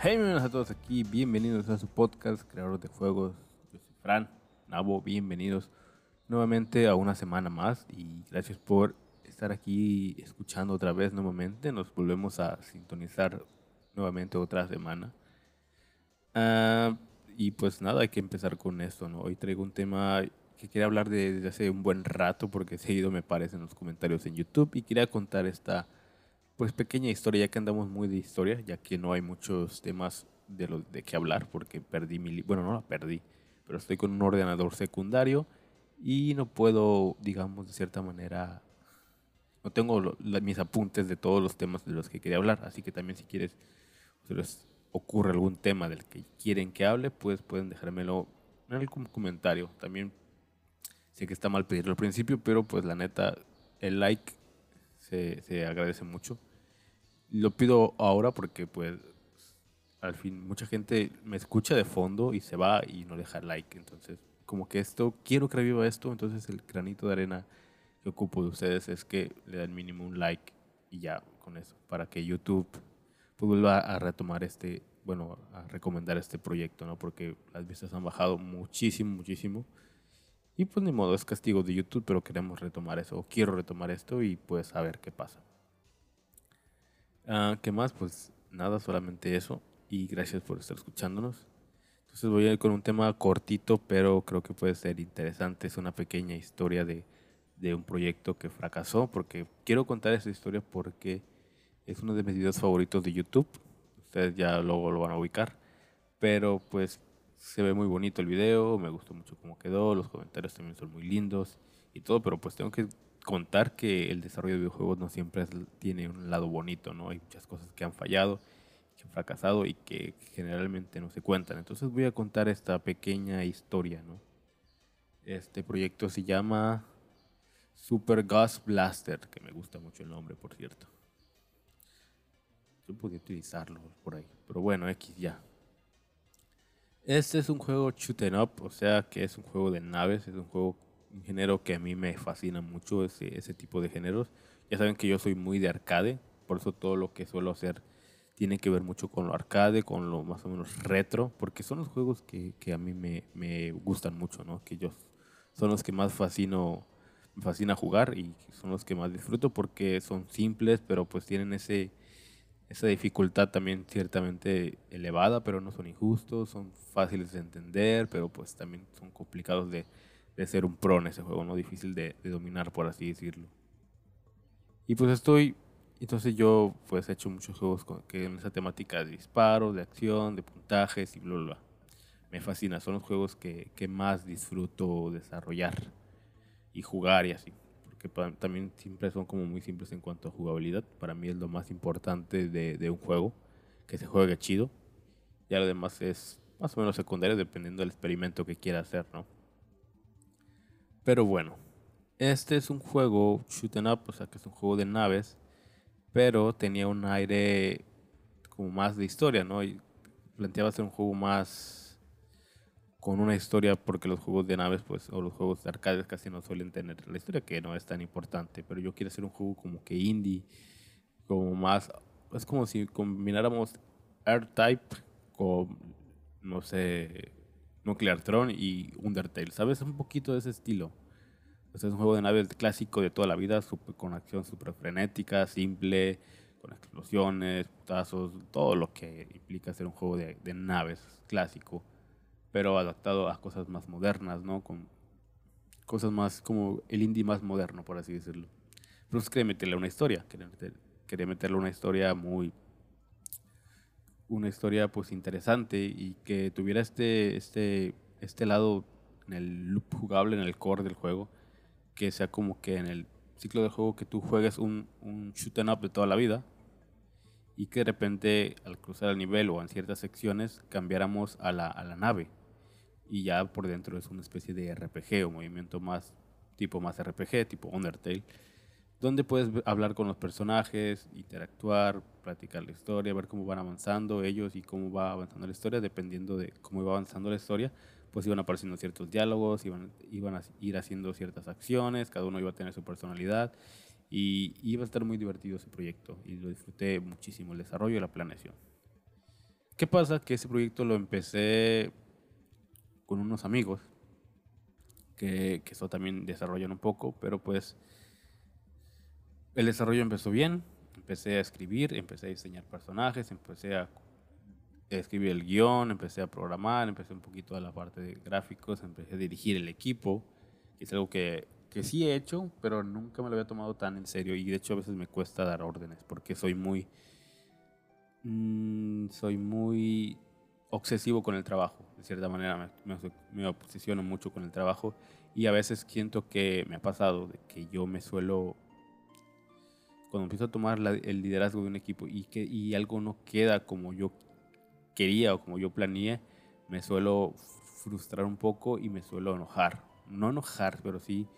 Hey, bienvenidos a todos aquí, bienvenidos a su podcast, Creadores de Juegos. Yo soy Fran, Nabo, bienvenidos nuevamente a una semana más y gracias por estar aquí escuchando otra vez nuevamente. Nos volvemos a sintonizar nuevamente otra semana. Ah, y pues nada, hay que empezar con esto, ¿no? Hoy traigo un tema que quería hablar de, desde hace un buen rato porque seguido me aparece en los comentarios en YouTube y quería contar esta pues pequeña historia, ya que andamos muy de historia, ya que no hay muchos temas de lo de qué hablar, porque perdí mi, bueno, no la perdí, pero estoy con un ordenador secundario y no puedo, digamos, de cierta manera, no tengo mis apuntes de todos los temas de los que quería hablar, así que también si quieres, si les ocurre algún tema del que quieren que hable, pues pueden dejármelo en algún comentario. También sé que está mal pedirlo al principio, pero pues la neta, el like se, se agradece mucho lo pido ahora porque pues al fin mucha gente me escucha de fondo y se va y no deja like. Entonces, como que esto, quiero que reviva esto, entonces el granito de arena que ocupo de ustedes es que le den mínimo un like y ya con eso, para que YouTube pues, vuelva a retomar este, bueno, a recomendar este proyecto, ¿no? Porque las vistas han bajado muchísimo, muchísimo. Y pues ni modo, es castigo de YouTube, pero queremos retomar eso, o quiero retomar esto y pues a ver qué pasa. Ah, ¿Qué más? Pues nada, solamente eso. Y gracias por estar escuchándonos. Entonces voy a ir con un tema cortito, pero creo que puede ser interesante. Es una pequeña historia de, de un proyecto que fracasó, porque quiero contar esa historia porque es uno de mis videos favoritos de YouTube. Ustedes ya luego lo van a ubicar. Pero pues se ve muy bonito el video, me gustó mucho cómo quedó, los comentarios también son muy lindos y todo, pero pues tengo que contar que el desarrollo de videojuegos no siempre tiene un lado bonito, ¿no? Hay muchas cosas que han fallado, que han fracasado y que generalmente no se cuentan. Entonces voy a contar esta pequeña historia, ¿no? Este proyecto se llama Super Gas Blaster, que me gusta mucho el nombre, por cierto. Yo podría utilizarlo por ahí, pero bueno, X ya. Este es un juego shoot up, o sea que es un juego de naves, es un juego un género que a mí me fascina mucho, ese, ese tipo de géneros. Ya saben que yo soy muy de arcade, por eso todo lo que suelo hacer tiene que ver mucho con lo arcade, con lo más o menos retro, porque son los juegos que, que a mí me, me, gustan mucho, ¿no? Que yo son los que más fascino, me fascina jugar y son los que más disfruto porque son simples, pero pues tienen ese, esa dificultad también ciertamente elevada, pero no son injustos, son fáciles de entender, pero pues también son complicados de, de ser un pro en ese juego, ¿no? Difícil de, dominar, por así decirlo. Y pues estoy, entonces yo pues he hecho muchos juegos con, que en esa temática de disparos, de acción, de puntajes y bla, bla. Me fascina, son los juegos que, que más disfruto desarrollar y jugar y así. Porque también siempre son como muy simples en cuanto a jugabilidad. Para mí es lo más importante de, de un juego, que se juegue chido. Ya lo demás es más o menos secundario dependiendo del experimento que quiera hacer, ¿no? Pero bueno, este es un juego shoot em up, o sea que es un juego de naves, pero tenía un aire como más de historia, ¿no? Y planteaba ser un juego más con una historia porque los juegos de naves pues o los juegos de arcades casi no suelen tener la historia que no es tan importante pero yo quiero hacer un juego como que indie como más es como si combináramos R-Type con no sé Nuclear Throne y Undertale, ¿sabes? Un poquito de ese estilo. es un juego de naves clásico de toda la vida, con acción súper frenética, simple, con explosiones, putazos, todo lo que implica ser un juego de, naves clásico, pero adaptado a cosas más modernas, ¿no? Con cosas más como el indie más moderno, por así decirlo. Pero quería meterle una historia, quería meterle una historia muy una historia pues interesante y que tuviera este, este, este lado en el loop jugable, en el core del juego, que sea como que en el ciclo de juego que tú juegues un, un shoot em up de toda la vida y que de repente al cruzar el nivel o en ciertas secciones cambiáramos a la, a la nave. Y ya por dentro es una especie de RPG o movimiento más tipo más RPG, tipo Undertale donde puedes hablar con los personajes, interactuar, platicar la historia, ver cómo van avanzando ellos y cómo va avanzando la historia, dependiendo de cómo iba avanzando la historia, pues iban apareciendo ciertos diálogos, iban, iban a ir haciendo ciertas acciones, cada uno iba a tener su personalidad y iba a estar muy divertido ese proyecto y lo disfruté muchísimo, el desarrollo y la planeación. ¿Qué pasa? Que ese proyecto lo empecé con unos amigos que, que eso también desarrollan un poco, pero pues el desarrollo empezó bien, empecé a escribir, empecé a diseñar personajes, empecé a escribir el guion, empecé a programar, empecé un poquito a la parte de gráficos, empecé a dirigir el equipo, que es algo que, que sí he hecho, pero nunca me lo había tomado tan en serio y de hecho a veces me cuesta dar órdenes porque soy muy, mm, soy muy obsesivo con el trabajo, de cierta manera me, me, obsesiono mucho con el trabajo y a veces siento que me ha pasado que yo me suelo cuando empiezo a tomar el liderazgo de un equipo y, que, y algo no queda como yo quería o como yo planeé, me suelo frustrar un poco y me suelo enojar. No enojar, pero sí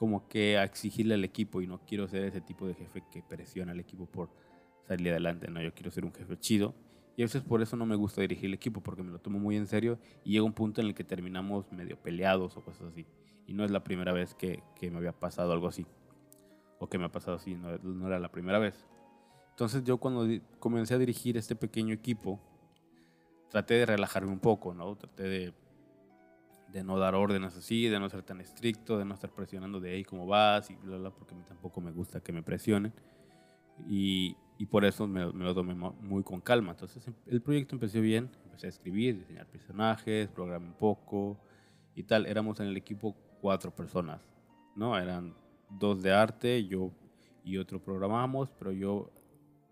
como que a exigirle al equipo y no quiero ser ese tipo de jefe que presiona al equipo por salir adelante, no, yo quiero ser un jefe chido. Y a veces por eso no me gusta dirigir el equipo, porque me lo tomo muy en serio y llega un punto en el que terminamos medio peleados o cosas así. Y no es la primera vez que, que me había pasado algo así o que me ha pasado así, no, no, era la primera vez. Entonces yo cuando comencé a dirigir este pequeño equipo, traté de relajarme un poco, ¿no? Traté de, de no dar órdenes así, de no ser tan estricto, de no estar presionando de ahí cómo vas y bla, bla, porque tampoco me gusta que me presionen. Y, y por eso me, me, lo tomé muy con calma. Entonces em, el proyecto empezó bien, empecé a escribir, diseñar personajes, programar un poco y tal. Éramos en el equipo cuatro personas, ¿no? Eran dos de arte, yo y otro programamos, pero yo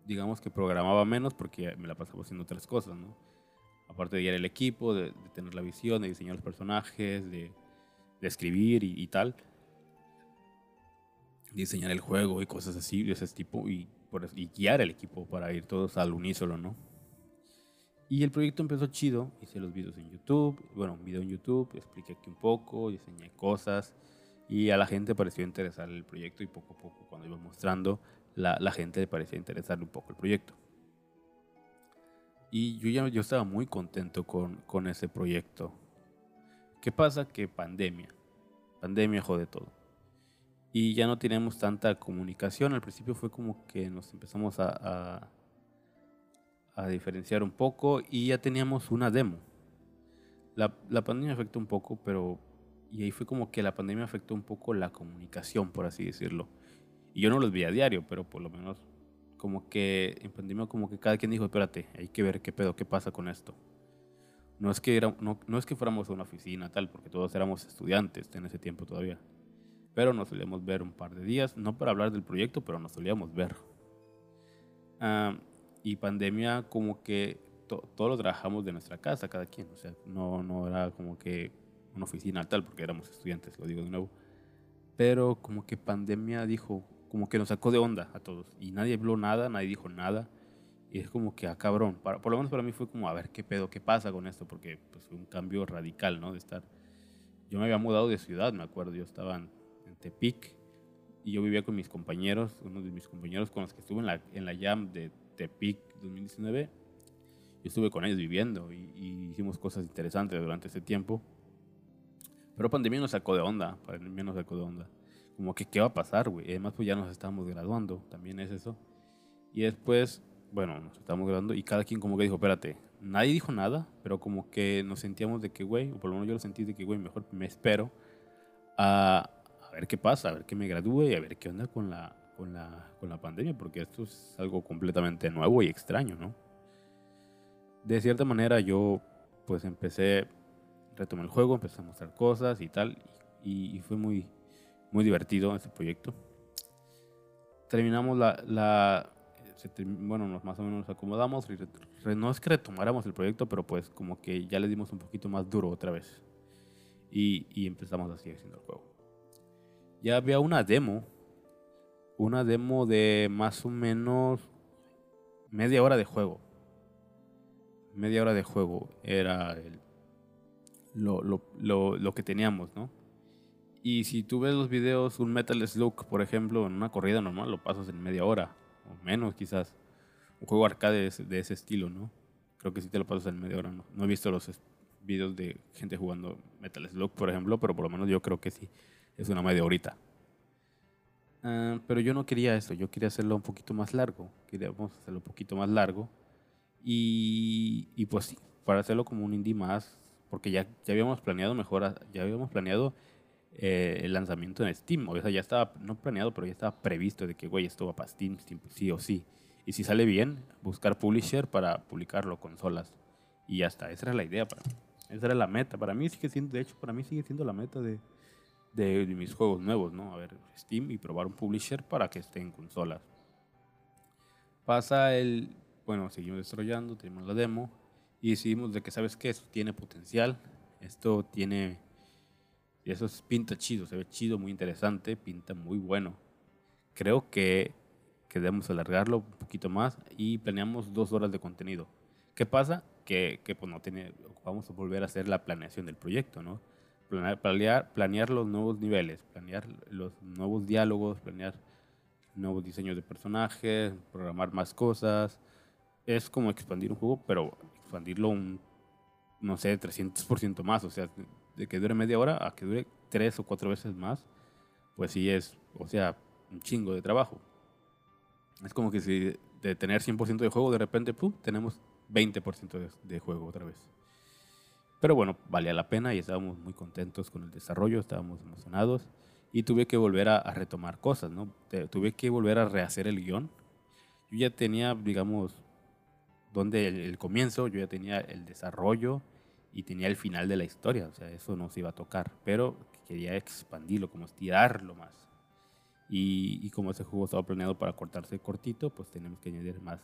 digamos que programaba menos porque me la pasaba haciendo otras cosas, ¿no? Aparte de guiar el equipo, de, tener la visión, de diseñar los personajes, de, de escribir y, tal. Diseñar el juego y cosas así, de ese tipo, y guiar el equipo para ir todos al unísono, ¿no? Y el proyecto empezó chido, hice los videos en YouTube, bueno, un video en YouTube, expliqué aquí un poco, diseñé cosas, y a la gente pareció interesar el proyecto y poco a poco cuando iba mostrando la, la gente le parecía interesarle un poco el proyecto. Y yo ya yo estaba muy contento con, con ese proyecto. ¿Qué pasa? Que pandemia. Pandemia jode todo. Y ya no tenemos tanta comunicación. Al principio fue como que nos empezamos a, a, a diferenciar un poco y ya teníamos una demo. La, la pandemia afectó un poco, pero y ahí fue como que la pandemia afectó un poco la comunicación, por así decirlo. Y yo no los veía a diario, pero por lo menos como que en pandemia como que cada quien dijo, espérate, hay que ver qué pedo, qué pasa con esto. No es que, era, no, no es que fuéramos a una oficina tal, porque todos éramos estudiantes en ese tiempo todavía. Pero nos solíamos ver un par de días, no para hablar del proyecto, pero nos solíamos ver. Y pandemia como que to, todos lo trabajamos de nuestra casa, cada quien. O sea, no, no era como que una oficina tal, porque éramos estudiantes, lo digo de nuevo. Pero como que pandemia dijo, como que nos sacó de onda a todos. Y nadie habló nada, nadie dijo nada. Y es como que, ah, cabrón, para, por lo menos para mí fue como, a ver, ¿qué pedo, qué pasa con esto? Porque pues, fue un cambio radical, ¿no? De estar... Yo me había mudado de ciudad, me acuerdo, yo estaba en, en Tepic y yo vivía con mis compañeros, uno de mis compañeros con los que estuve en la, en la Jam de Tepic 2019. Yo estuve con ellos viviendo y, y hicimos cosas interesantes durante ese tiempo. Pero pandemia nos sacó de onda, pandemia nos sacó de onda. Como que, ¿qué va a pasar, güey? Además, pues ya nos estamos graduando, también es eso. Y después, bueno, nos estamos graduando y cada quien como que dijo, espérate, nadie dijo nada, pero como que nos sentíamos de que, güey, o por lo menos yo lo sentí de que, güey, mejor me espero a, a ver qué pasa, a ver qué me gradúe y a ver qué onda con la, con la, con la pandemia, porque esto es algo completamente nuevo y extraño, ¿no? De cierta manera yo pues empecé retomé el juego, empecé a mostrar cosas y tal, y, fue muy, muy divertido ese proyecto. Terminamos la, bueno, más o menos nos acomodamos, no es que retomáramos el proyecto, pero pues como que ya le dimos un poquito más duro otra vez. Y, y empezamos así haciendo el juego. Ya había una demo, una demo de más o menos media hora de juego. Media hora de juego era el lo, lo, lo, que teníamos, ¿no? Y si tú ves los videos, un Metal Slug, por ejemplo, en una corrida normal, lo pasas en media hora, o menos quizás. Un juego arcade de ese, de ese estilo, ¿no? Creo que sí te lo pasas en media hora, ¿no? No he visto los videos de gente jugando Metal Slug, por ejemplo, pero por lo menos yo creo que sí, es una media horita. Uh, pero yo no quería eso, yo quería hacerlo un poquito más largo, queríamos hacerlo un poquito más largo Y, y pues sí, para hacerlo como un indie más, porque ya, ya habíamos planeado mejor, ya habíamos planeado eh, el lanzamiento en Steam. O sea, ya estaba, no planeado, pero ya estaba previsto de que, güey, esto va para Steam, Steam, sí o sí. Y si sale bien, buscar publisher para publicarlo, consolas. Y ya está, esa era la idea para Esa era la meta. Para mí sigue siendo, de hecho, para mí sigue siendo la meta de, de, mis juegos nuevos, ¿no? A ver, Steam y probar un publisher para que esté en consolas. Pasa el, bueno, seguimos desarrollando, tenemos la demo y decidimos de que, ¿sabes qué? Esto tiene potencial, esto tiene, eso es, pinta chido, se ve chido, muy interesante, pinta muy bueno. Creo que que debemos alargarlo un poquito más y planeamos dos horas de contenido. ¿Qué pasa? Que, que pues no tiene, vamos a volver a hacer la planeación del proyecto, ¿no? Planear, planear, los nuevos niveles, planear los nuevos diálogos, planear nuevos diseños de personajes, programar más cosas. Es como expandir un juego, pero expandirlo un, no sé, 300% más. O sea, de que dure media hora a que dure tres o cuatro veces más, pues sí es, o sea, un chingo de trabajo. Es como que si de tener 100% de juego, de repente ¡pum! tenemos 20% de, juego otra vez. Pero bueno, valía la pena y estábamos muy contentos con el desarrollo, estábamos emocionados y tuve que volver a, retomar cosas, ¿no? Tuve que volver a rehacer el guion. Yo ya tenía, digamos, donde el, comienzo, yo ya tenía el desarrollo y tenía el final de la historia, o sea, eso no se iba a tocar, pero quería expandirlo, como estirarlo más. Y, como ese juego estaba planeado para cortarse cortito, pues tenemos que añadir más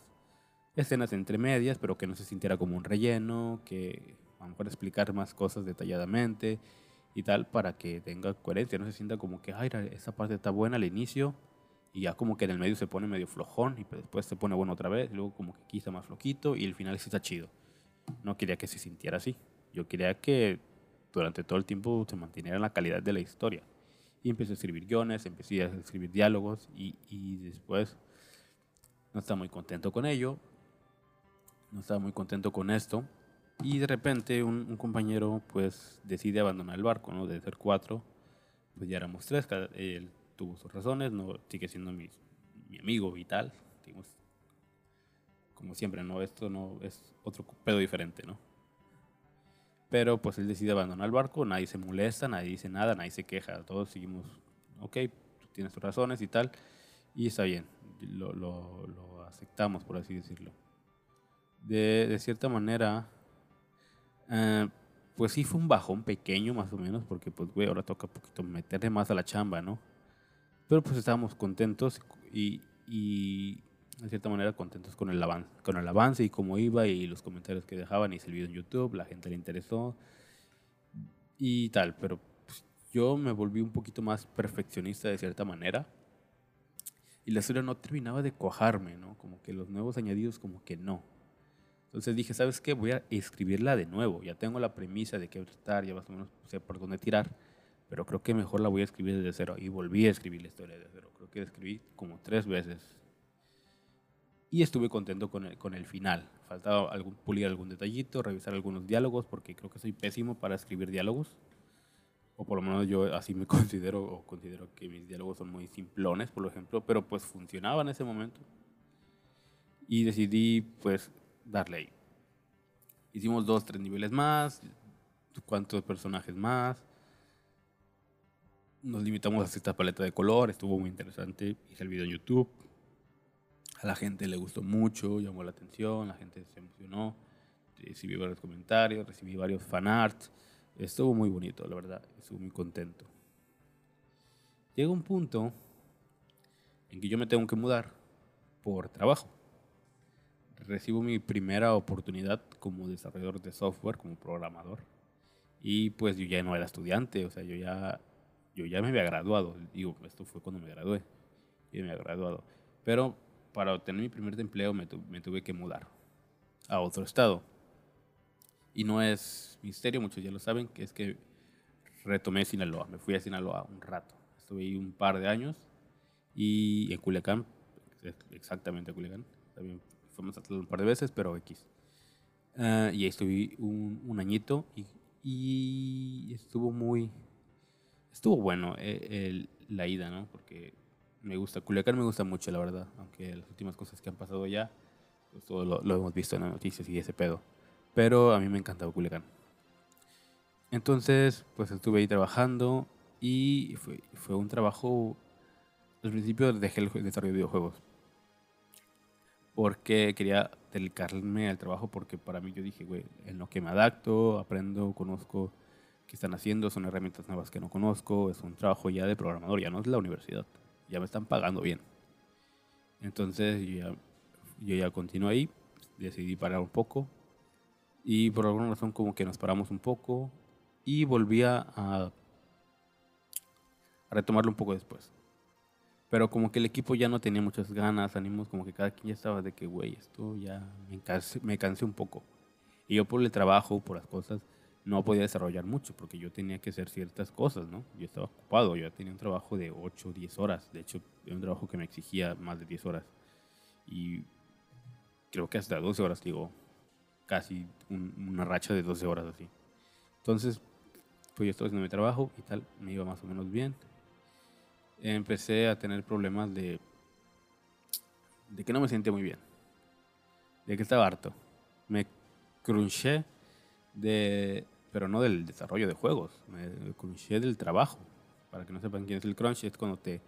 escenas entre medias, pero que no se sintiera como un relleno, que a lo mejor explicar más cosas detalladamente y tal, para que tenga coherencia, no se sienta como que, ay, esa parte está buena al inicio, y ya como que en el medio se pone medio flojón, y después se pone bueno otra vez, y luego como que quizá más flojito, y el final sí está chido. No quería que se sintiera así. Yo quería que durante todo el tiempo se mantuviera la calidad de la historia. Y empecé a escribir guiones, empecé a escribir diálogos y, y después no estaba muy contento con ello. No estaba muy contento con esto. Y de repente un, compañero pues decide abandonar el barco, ¿no? De ser cuatro, pues ya éramos tres. Tuvo sus razones, no sigue siendo mi, mi amigo y tal. como siempre, ¿no? Esto no es otro pedo diferente, ¿no? Pero pues él decide abandonar el barco, nadie se molesta, nadie dice nada, nadie se queja, todos seguimos, ok, tú tienes tus razones y tal, y está bien, lo, lo, lo aceptamos, por así decirlo. De, de cierta manera, eh, pues sí fue un bajón pequeño más o menos, porque pues güey, ahora toca un poquito meterle más a la chamba, ¿no? Pero pues estábamos contentos y, y de cierta manera contentos con el, avance, con el avance y cómo iba y los comentarios que dejaban y el video en YouTube, la gente le interesó y tal, pero pues, yo me volví un poquito más perfeccionista de cierta manera y la historia no terminaba de cuajarme, ¿no? Como que los nuevos añadidos como que no. Entonces dije, ¿sabes qué? Voy a escribirla de nuevo. Ya tengo la premisa de qué estar, ya más o menos sé por dónde tirar, pero creo que mejor la voy a escribir desde cero. Y volví a escribir la historia desde cero. Creo que escribí como tres veces y estuve contento con el, con el final. Faltaba algún, pulir algún detallito, revisar algunos diálogos, porque creo que soy pésimo para escribir diálogos. O por lo menos yo así me considero, o considero que mis diálogos son muy simplones, por ejemplo, pero pues funcionaba en ese momento. Y decidí pues darle ahí. Hicimos dos, tres niveles más, cuántos personajes más. Nos limitamos a esta paleta de color, estuvo muy interesante. Hice el video en YouTube a la gente le gustó mucho, llamó la atención, la gente se emocionó, recibí varios comentarios, recibí varios fanarts. Estuvo muy bonito, la verdad, estuve muy contento. Llega un punto en que yo me tengo que mudar por trabajo. Recibo mi primera oportunidad como desarrollador de software, como programador. Y pues yo ya no era estudiante, o sea, yo ya, yo ya me había graduado. Digo, esto fue cuando me gradué. Yo me había graduado. Pero para obtener mi primer empleo me, tuve que mudar a otro estado. Y no es misterio, muchos ya lo saben, que es que retomé Sinaloa. Me fui a Sinaloa un rato. Estuve ahí un par de años y en Culiacán, exactamente en Culiacán. También fuimos a un par de veces, pero X. Uh, y ahí estuve un, un añito y, y, estuvo muy... Estuvo bueno eh, la ida, ¿no? Porque me gusta. Culiacán me gusta mucho, la verdad. Aunque las últimas cosas que han pasado ya, Pues todo lo, lo hemos visto en las noticias y ese pedo. Pero a mí me encantaba Culiacán. Entonces, pues estuve ahí trabajando y fue, fue un trabajo. Al principio dejé el desarrollo de videojuegos. Porque quería dedicarme al trabajo, porque para mí yo dije, güey, en lo que me adapto, aprendo, conozco qué están haciendo, son herramientas nuevas que no conozco, es un trabajo ya de programador, ya no es la universidad, ya me están pagando bien. Entonces yo ya, yo ya continué ahí, decidí parar un poco y por alguna razón como que nos paramos un poco y volví a, a retomarlo un poco después. Pero como que el equipo ya no tenía muchas ganas, ánimos, como que cada quien ya estaba de que, güey, esto ya me cansé, me cansé un poco. Y yo por el trabajo, por las cosas, no podía desarrollar mucho porque yo tenía que hacer ciertas cosas, ¿no? Yo estaba ocupado, yo tenía un trabajo de 8 o 10 horas. De hecho, era un trabajo que me exigía más de 10 horas. Y creo que hasta 12 horas, digo, casi un- una racha de 12 horas así. Entonces, pues yo estaba haciendo mi trabajo y tal, me iba más o menos bien. Empecé a tener problemas de, de que no me sentía muy bien, de que estaba harto. Me crunché de, pero no del desarrollo de juegos, me crunché del trabajo. Para que no sepan quién es el crunch, es cuando te,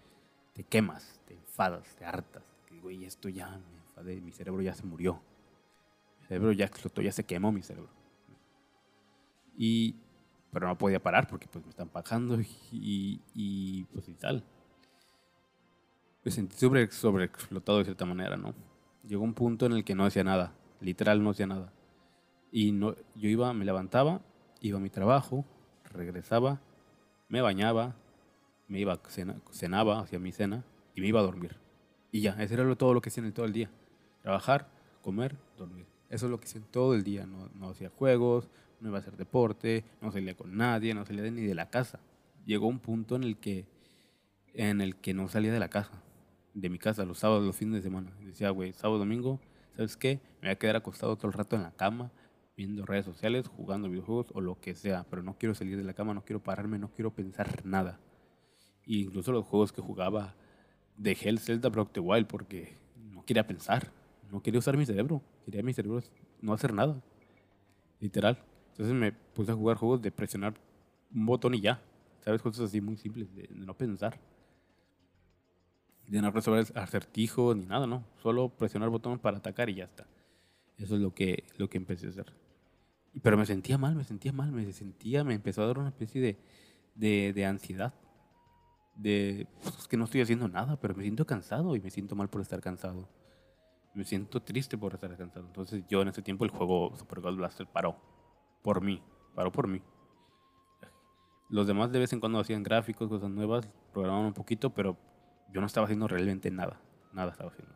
te quemas, te enfadas, te hartas. Güey, esto ya me enfadé, mi cerebro ya se murió. Mi cerebro ya explotó, ya se quemó mi cerebro. Y, pero no podía parar porque pues me están pagando y, y, y, pues y tal. Me sentí sobre, sobreexplotado de cierta manera, ¿no? Llegó un punto en el que no hacía nada, literal no hacía nada. Y no, yo iba, me levantaba, iba a mi trabajo, regresaba, me bañaba, me iba, a cena- cenaba, hacía mi cena y me iba a dormir. Y ya, eso era todo lo que hacía en todo el día. Trabajar, comer, dormir. Eso es lo que hacía todo el día. No, no hacía juegos, no iba a hacer deporte, no salía con nadie, no salía ni de la casa. Llegó un punto en el que, en el que no salía de la casa, de mi casa, los sábados, los fines de semana. Decía, güey, sábado, domingo, ¿sabes qué? Me voy a quedar acostado todo el rato en la cama, viendo redes sociales, jugando videojuegos o lo que sea, pero no quiero salir de la cama, no quiero pararme, no quiero pensar nada. Y incluso los juegos que jugaba, dejé el Zelda Breath of the Wild porque no quería pensar, no quería usar mi cerebro, quería mi cerebro no hacer nada, literal. Entonces me puse a jugar juegos de presionar un botón y ya, ¿sabes? Cosas así muy simples, de, de no pensar. De no resolver acertijos ni nada, ¿no? Solo presionar botón para atacar y ya está. Eso es lo que, lo que empecé a hacer. Pero me sentía mal, me sentía mal, me sentía, me empezó a dar una especie de, de, de ansiedad. De, pues, es que no estoy haciendo nada, pero me siento cansado y me siento mal por estar cansado. Me siento triste por estar cansado. Entonces yo en ese tiempo el juego Super Gold Blaster paró. Por mí, paró por mí. Los demás de vez en cuando hacían gráficos, cosas nuevas, programaban un poquito, pero yo no estaba haciendo realmente nada. Nada estaba haciendo.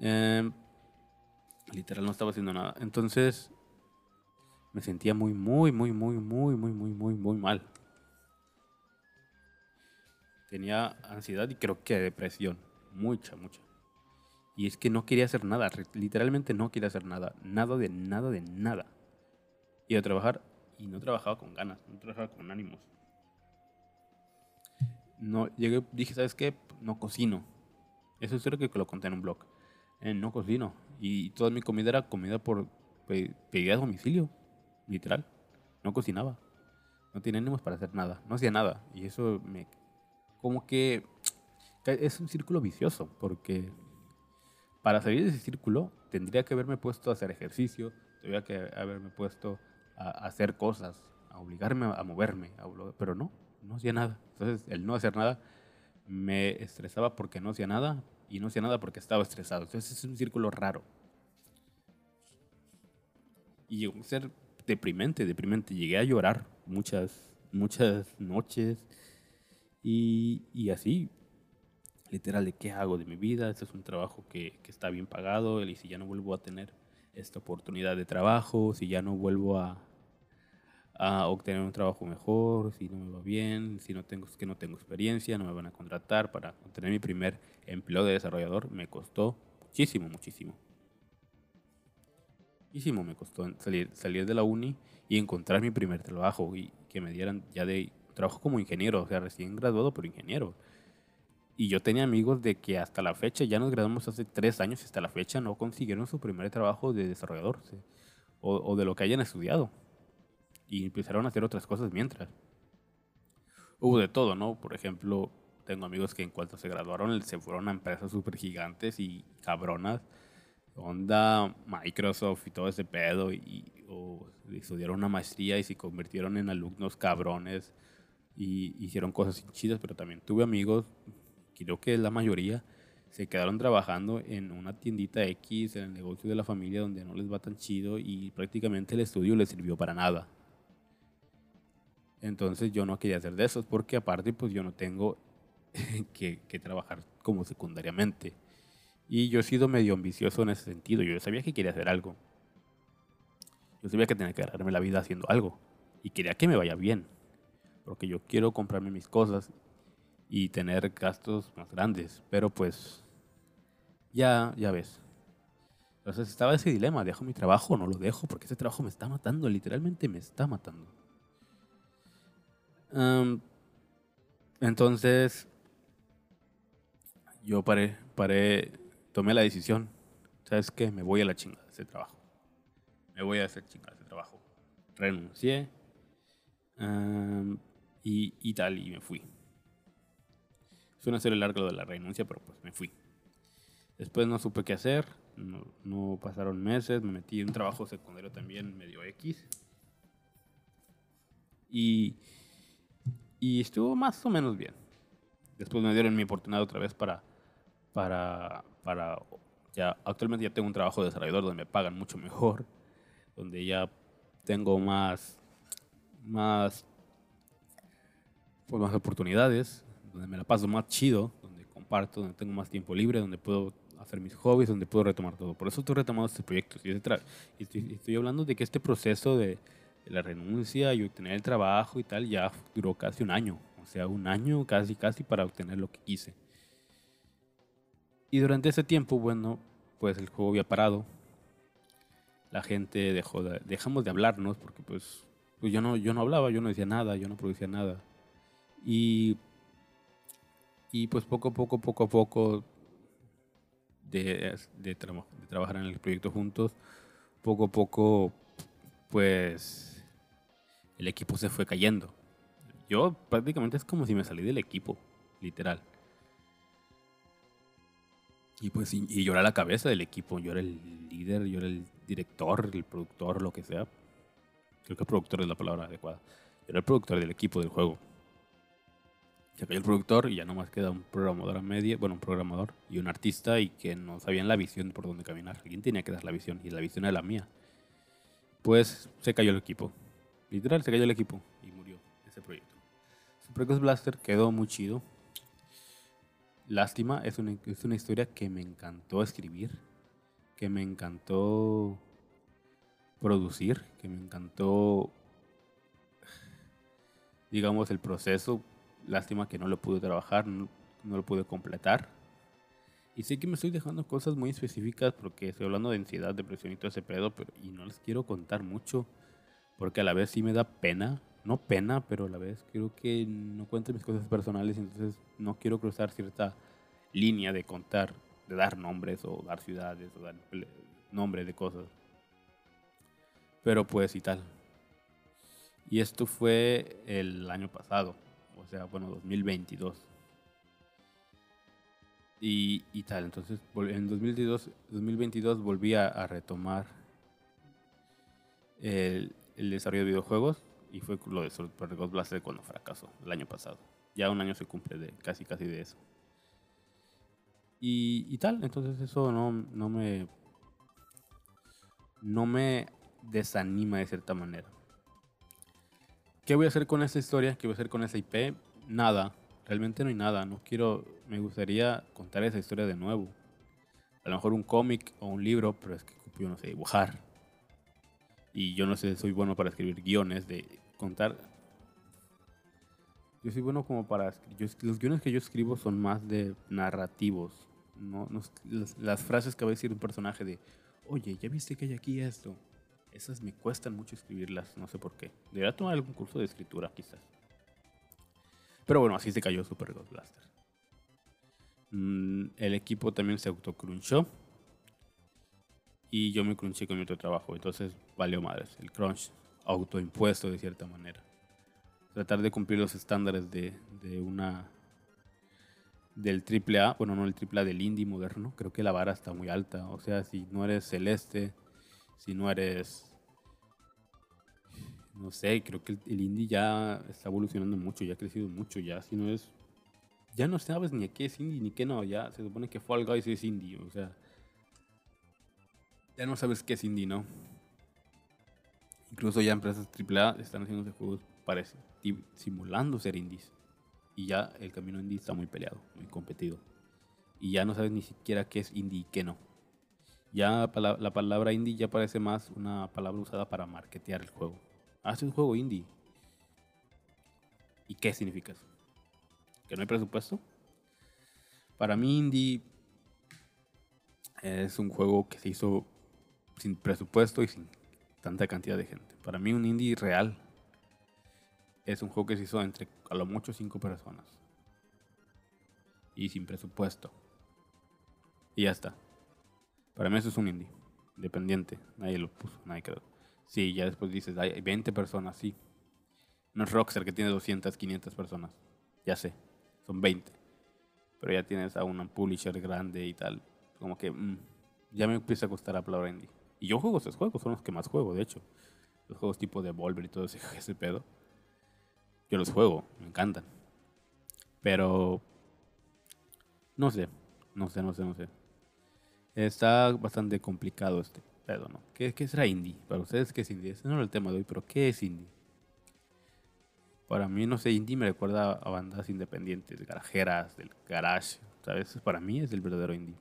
Em, literal no estaba haciendo nada. Entonces me sentía muy, muy, muy, muy, muy, muy, muy, muy, muy mal. Tenía ansiedad y creo que depresión. Mucha, mucha. Y es que no quería hacer nada. Literalmente no quería hacer nada. Nada de nada de nada. Iba a trabajar y no trabajaba con ganas. No trabajaba con ánimos. No, llegué, dije, ¿sabes qué? No cocino. Eso es cierto que lo conté en un blog. Eh, no cocino. Y toda mi comida era comida por pe- pedida a domicilio. Literal. No cocinaba. No tenía ánimos para hacer nada. No hacía nada. Y eso me... Como que... Es un círculo vicioso. Porque para salir de ese círculo tendría que haberme puesto a hacer ejercicio. Tendría que haberme puesto a, hacer cosas. A obligarme a, moverme. a pero no. No hacía nada. Entonces el no hacer nada me estresaba porque no hacía nada. Y no hacía nada porque estaba estresado. Entonces es un círculo raro. Y llegó ser deprimente, deprimente. Llegué a llorar muchas, muchas noches. Y, y así, literal, ¿de qué hago de mi vida? Este es un trabajo que, que está bien pagado. Y si ya no vuelvo a tener esta oportunidad de trabajo, si ya no vuelvo a, a obtener un trabajo mejor, si no me va bien, si no tengo, es que no tengo experiencia, no me van a contratar para obtener mi primer empleo de desarrollador, me costó muchísimo, muchísimo. Muchísimo me costó salir, salir de la uni y encontrar mi primer trabajo y que me dieran ya de trabajo como ingeniero, o sea, recién graduado, pero ingeniero. Y yo tenía amigos de que hasta la fecha, ya nos graduamos hace tres años hasta la fecha no consiguieron su primer trabajo de desarrollador o, o, de lo que hayan estudiado. Y empezaron a hacer otras cosas mientras. Hubo de todo, ¿no? Por ejemplo, tengo amigos que en cuanto se graduaron se fueron a empresas súper gigantes y cabronas. Onda Microsoft y todo ese pedo. Y, o estudiaron una maestría y se convirtieron en alumnos cabrones. Y hicieron cosas chidas, pero también tuve amigos creo que la mayoría, se quedaron trabajando en una tiendita X, en el negocio de la familia donde no les va tan chido y prácticamente el estudio les sirvió para nada. Entonces yo no quería hacer de esos porque aparte pues yo no tengo que, que, trabajar como secundariamente. Y yo he sido medio ambicioso en ese sentido. Yo sabía que quería hacer algo. Yo sabía que tenía que ganarme la vida haciendo algo. Y quería que me vaya bien. Porque yo quiero comprarme mis cosas y tener gastos más grandes. Pero pues, ya, ya ves. Entonces estaba ese dilema, ¿dejo mi trabajo o no lo dejo? Porque ese trabajo me está matando, literalmente me está matando. entonces, yo paré, paré, tomé la decisión. ¿Sabes qué? Me voy a la chingada de ese trabajo. Me voy a hacer chingada de ese trabajo. Renuncié y, y tal, y me fui. Suena ser el largo de la renuncia, pero pues me fui. Después no supe qué hacer, no, pasaron meses, me metí en un trabajo secundario también medio X. Y, y estuvo más o menos bien. Después me dieron mi oportunidad otra vez para, para, para, ya, actualmente ya tengo un trabajo de desarrollador donde me pagan mucho mejor, donde ya tengo más, más, pues más oportunidades, donde me la paso más chido, donde comparto, donde tengo más tiempo libre, donde puedo hacer mis hobbies, donde puedo retomar todo. Por eso estoy retomando este proyecto. Y estoy, estoy hablando de que este proceso de, la renuncia y obtener el trabajo y tal ya duró casi un año. O sea, un año casi, casi para obtener lo que quise. Y durante ese tiempo, bueno, pues el juego había parado. La gente dejó de, dejamos de hablarnos porque pues, pues yo, no, yo no hablaba, yo no decía nada, yo no producía nada. Y y pues poco a poco, poco a poco de, de, trabajar en el proyecto juntos, poco a poco pues el equipo se fue cayendo. Yo prácticamente es como si me salí del equipo, literal. Y pues y, y yo era la cabeza del equipo, yo era el líder, yo era el director, el productor, lo que sea. Creo que productor es la palabra adecuada. Yo era el productor del equipo del juego se cayó el productor y ya nomás queda un programador a media, bueno, un programador y un artista y que no sabían la visión por dónde caminar. Alguien tenía que dar la visión y la visión era la mía. Pues se cayó el equipo. Literal, se cayó el equipo y murió ese proyecto. Super Ghost Blaster quedó muy chido. Lástima, es una, es una historia que me encantó escribir, que me encantó producir, que me encantó, digamos, el proceso Lástima que no lo pude trabajar, no, lo pude completar. Y sé que me estoy dejando cosas muy específicas porque estoy hablando de ansiedad, depresión y todo ese pedo, pero y no les quiero contar mucho porque a la vez sí me da pena, no pena, pero a la vez creo que no cuento mis cosas personales, entonces no quiero cruzar cierta línea de contar, de dar nombres o dar ciudades o dar nombres de cosas. Pero pues y tal. Y esto fue el año pasado o sea, bueno, 2022. Y, y tal, entonces en 2022, 2022 volví a, retomar el, el, desarrollo de videojuegos y fue lo de Super Ghost Blaster cuando fracasó el año pasado. Ya un año se cumple de casi casi de eso. Y, y tal, entonces eso no, no me no me desanima de cierta manera. ¿Qué voy a hacer con esa historia? ¿Qué voy a hacer con esa IP? Nada. Realmente no hay nada. No quiero. Me gustaría contar esa historia de nuevo. A lo mejor un cómic o un libro, pero es que yo no sé dibujar. Y yo no sé, soy bueno para escribir guiones, de contar. Yo soy bueno como para. los guiones que yo escribo son más de narrativos. No, las, frases que va a decir un personaje de, oye, ¿ya viste que hay aquí esto? Esas me cuestan mucho escribirlas, no sé por qué. Debería tomar algún curso de escritura, quizás. Pero bueno, así se cayó Super Ghost Blaster. mm, el equipo también se autocrunchó y yo me crunché con mi otro trabajo. Entonces valió madres. El crunch autoimpuesto de cierta manera. Tratar de cumplir los estándares de, de una del AAA, bueno, no el AAA del indie moderno, creo que la vara está muy alta. O sea, si no eres celeste, si no eres. No sé, creo que el, indie ya está evolucionando mucho, ya ha crecido mucho, ya. Si no es. Ya no sabes ni qué es indie ni qué no, ya se supone que Fall Guys es indie, o sea. Ya no sabes qué es indie, ¿no? Incluso ya empresas AAA están haciendo juegos simulando ser indies. Y ya el camino indie está muy peleado, muy competido. Y ya no sabes ni siquiera qué es indie y qué no. Ya la palabra indie ya parece más una palabra usada para marketear el juego. Hace ah, un juego indie. ¿Y qué significa eso? ¿Que no hay presupuesto? Para mí indie es un juego que se hizo sin presupuesto y sin tanta cantidad de gente. Para mí un indie real es un juego que se hizo entre a lo mucho cinco personas. Y sin presupuesto. Y ya está. Para mí eso es un indie. Independiente. Nadie lo puso, nadie quedó. Sí, ya después dices, hay 20 personas, sí. No es Rockstar que tiene 200, 500 personas. Ya sé, son 20. Pero ya tienes a un publisher grande y tal. Como que mm, ya me empieza a costar la palabra indie. Y yo juego esos juegos, son los que más juego, de hecho. Los juegos tipo de Volver y todo ese, pedo. Yo los juego, me encantan. Pero no sé, no sé, no sé, no sé. Está bastante complicado este pedo, ¿no? ¿Qué, qué será indie? Para ustedes, ¿qué es indie? Ese no es el tema de hoy, pero ¿qué es indie? Para mí, no sé, indie me recuerda a bandas independientes, garajeras, del garage, ¿sabes? Para mí es el verdadero indie.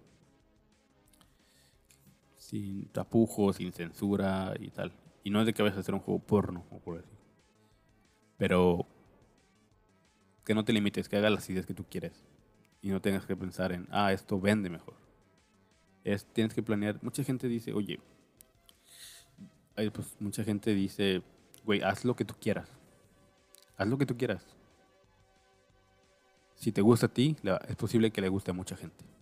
Sin tapujos, sin censura y tal. Y no es de que vayas a hacer un juego porno, o por decir. Pero que no te limites, que hagas las ideas que tú quieres. Y no tengas que pensar en, ah, esto vende mejor. Es, tienes que planear. Mucha gente dice, oye, pues mucha gente dice, güey, haz lo que tú quieras. Haz lo que tú quieras. Si te gusta a ti, es posible que le guste a mucha gente.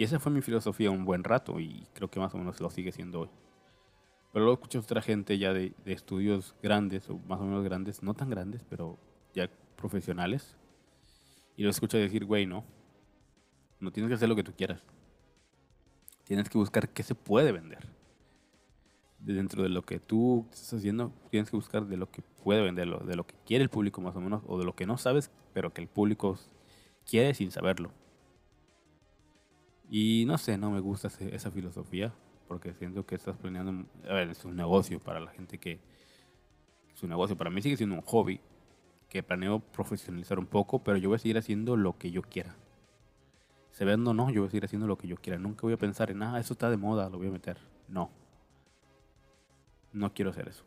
Y esa fue mi filosofía un buen rato y creo que más o menos lo sigue siendo hoy. Pero luego escucho a otra gente ya de, de estudios grandes o más o menos grandes, no tan grandes, pero ya profesionales y lo escucho decir, güey, no. No tienes que hacer lo que tú quieras. Tienes que buscar qué se puede vender. dentro de lo que tú estás haciendo, tienes que buscar de lo que puede venderlo, de lo que quiere el público más o menos, o de lo que no sabes, pero que el público quiere sin saberlo. Y no sé, no me gusta esa filosofía, porque siento que estás planeando, a ver, es un negocio para la gente que, es un negocio, para mí sigue siendo un hobby, que planeo profesionalizar un poco, pero yo voy a seguir haciendo lo que yo quiera. Se vendo o no, yo voy a seguir haciendo lo que yo quiera. Nunca voy a pensar en, ah, eso está de moda, lo voy a meter. No. No quiero hacer eso.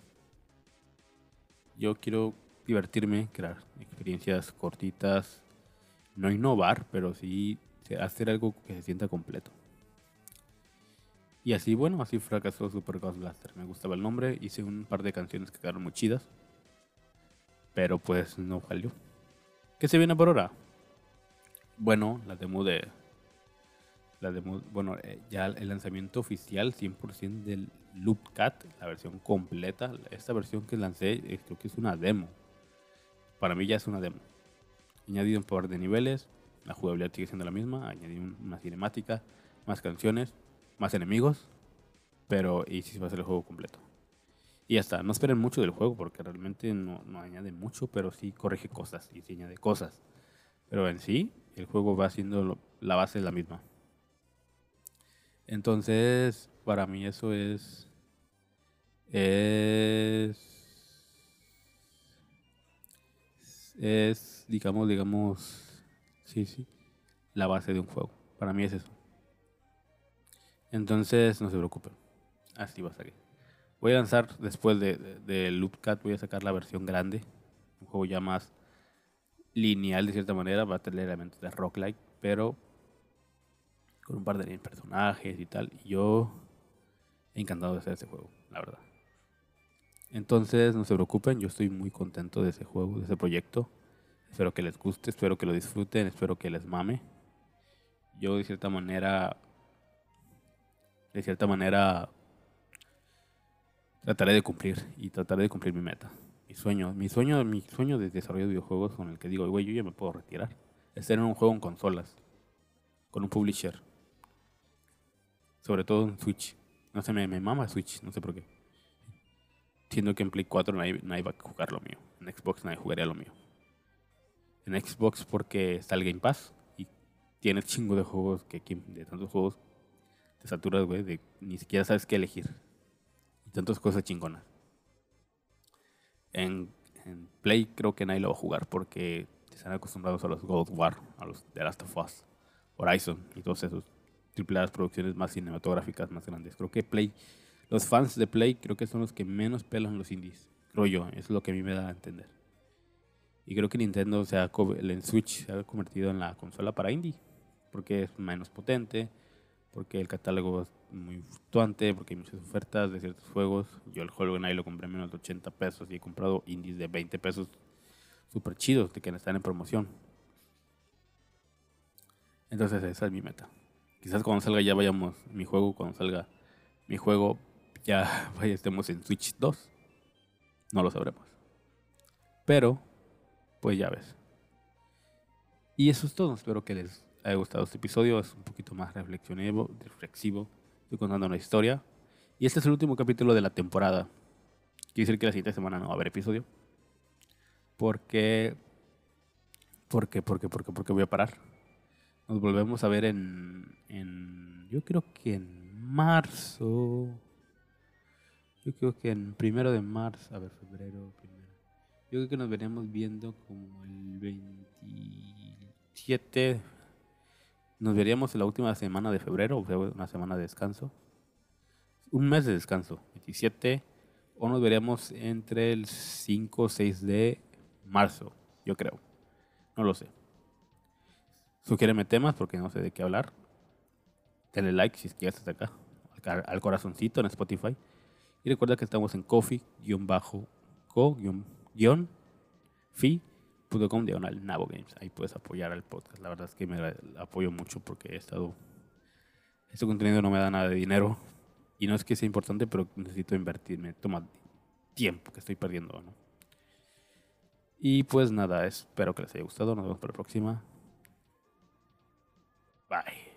Yo quiero divertirme, crear experiencias cortitas, no innovar, pero sí hacer algo que se sienta completo. Y así, bueno, así fracasó Super Ghost Blaster. Me gustaba el nombre, hice un par de canciones que quedaron muy chidas. Pero pues no salió. ¿Qué se viene por ahora? Bueno, la demo de. La demo, bueno, eh, ya el lanzamiento oficial 100% del Loop Cat, la versión completa. Esta versión que lancé, eh, creo que es una demo. Para mí ya es una demo. Añadí un par de niveles, la jugabilidad sigue siendo la misma. Añadí una cinemática, más canciones, más enemigos. Pero, y si va a ser el juego completo. Y ya está, no esperen mucho del juego porque realmente no, añade mucho, pero sí corrige cosas y sí añade cosas. Pero en sí, el juego va siendo la base es la misma. Entonces, para mí eso es. Es. Es, digamos, digamos. Sí, sí. La base de un juego. Para mí es eso. Entonces, no se preocupen. Así va a salir. Voy a lanzar después de, de, Loopcat, voy a sacar la versión grande, un juego ya más lineal de cierta manera, va a tener elementos de rock-like, pero con un par de personajes y tal. Y yo encantado de hacer ese juego, la verdad. Entonces, no se preocupen, yo estoy muy contento de ese juego, de ese proyecto. Espero que les guste, espero que lo disfruten, espero que les mame. yo de cierta manera, de cierta manera, trataré de cumplir y trataré de cumplir mi meta. Mi sueño, mi sueño, mi sueño de desarrollo de videojuegos con el que digo, güey, yo ya me puedo retirar. Es tener un juego en consolas, con un publisher. Sobre todo en Switch. No sé, me, me mama Switch, no sé por qué. Siendo que en Play 4 nadie, nadie va a jugar lo mío. En Xbox nadie jugaría lo mío. En Xbox porque está el Game Pass y tiene chingo de juegos que de tantos juegos te saturas, güey, de ni siquiera sabes qué elegir. Y tantas cosas chingonas. En, Play creo que nadie lo va a jugar porque están acostumbrados a los God of War, a los The Last of Us, Horizon y todos esos triple producciones más cinematográficas más grandes. Creo que Play, los fans de Play creo que son los que menos pelan los indies. Creo yo, eso es lo que a mí me da a entender. Y creo que Nintendo se ha, el Switch se ha convertido en la consola para indie, porque es menos potente, porque el catálogo es muy fluctuante, porque hay muchas ofertas de ciertos juegos. Yo el Hollow Knight lo compré menos de 80 pesos y he comprado indies de 20 pesos súper chidos de que están en promoción. Entonces esa es mi meta. Quizás cuando salga ya vayamos, mi juego, cuando salga mi juego, ya vaya, estemos en Switch 2. No lo sabremos. Pero pues ya ves. Y eso es todo. Espero que les haya gustado este episodio. Es un poquito más reflexivo, reflexivo. Estoy contando una historia. Y este es el último capítulo de la temporada. Quiere decir que la siguiente semana no va a haber episodio. Porque. Porque, porque, porque, porque voy a parar. Nos volvemos a ver en. en yo creo que en marzo. Yo creo que en primero de marzo. A ver, febrero, yo creo que nos veríamos viendo como el 27. Nos veríamos en la última semana de febrero, una semana de descanso. Un mes de descanso, 27. O nos veríamos entre el 5 o 6 de marzo, yo creo. No lo sé. Sugiéreme temas porque no sé de qué hablar. Dale like si es que ya estás acá. Al corazoncito en Spotify. Y recuerda que estamos en coffee-co- guion fi.com diagonal Games. Ahí puedes apoyar al podcast. La verdad es que me apoyo mucho porque he estado. Este contenido no me da nada de dinero. Y no es que sea importante, pero necesito invertir. Me toma tiempo que estoy perdiendo. ¿no? Y pues nada, espero que les haya gustado. Nos vemos para la próxima. Bye.